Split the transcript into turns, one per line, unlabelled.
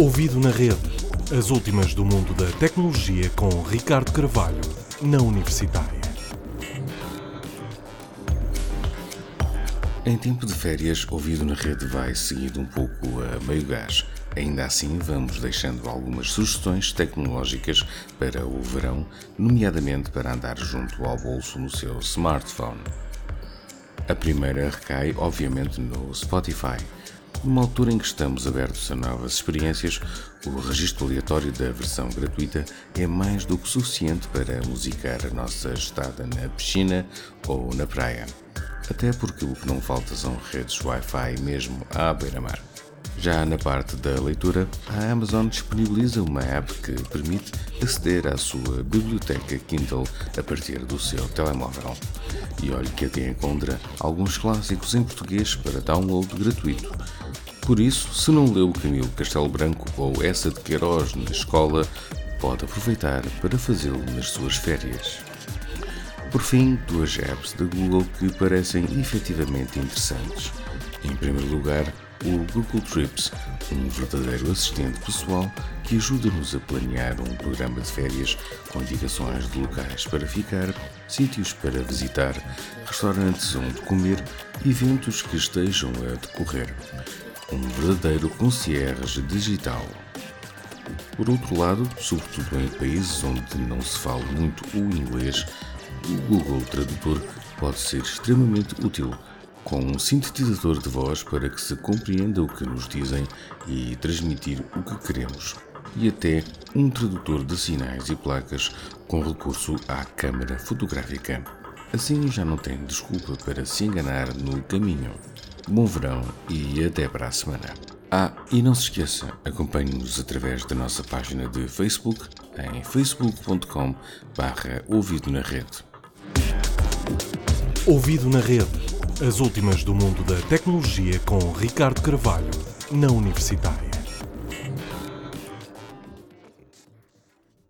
Ouvido na rede. As últimas do mundo da tecnologia com Ricardo Carvalho, na Universitária.
Em tempo de férias, ouvido na rede vai seguindo um pouco a meio gás. Ainda assim, vamos deixando algumas sugestões tecnológicas para o verão, nomeadamente para andar junto ao bolso no seu smartphone. A primeira recai, obviamente, no Spotify. Numa altura em que estamos abertos a novas experiências, o registro aleatório da versão gratuita é mais do que suficiente para musicar a nossa estada na piscina ou na praia. Até porque o que não falta são redes Wi-Fi mesmo à beira-mar. Já na parte da leitura, a Amazon disponibiliza uma app que permite aceder à sua biblioteca Kindle a partir do seu telemóvel. E olhe que até encontra alguns clássicos em português para download gratuito. Por isso, se não leu Camilo Castelo Branco ou essa de Queiroz na escola, pode aproveitar para fazê-lo nas suas férias. Por fim, duas apps da Google que parecem efetivamente interessantes. Em primeiro lugar, o Google Trips, um verdadeiro assistente pessoal que ajuda-nos a planear um programa de férias com indicações de locais para ficar, sítios para visitar, restaurantes onde comer, eventos que estejam a decorrer um verdadeiro concierge digital. Por outro lado, sobretudo em países onde não se fala muito o inglês, o Google Tradutor pode ser extremamente útil, com um sintetizador de voz para que se compreenda o que nos dizem e transmitir o que queremos, e até um tradutor de sinais e placas com recurso à câmara fotográfica. Assim já não tem desculpa para se enganar no caminho. Bom verão e até para a semana. Ah, e não se esqueça, acompanhe-nos através da nossa página de Facebook em facebook.com barra ouvido na rede.
Ouvido na rede. As últimas do mundo da tecnologia com Ricardo Carvalho, na Universitária.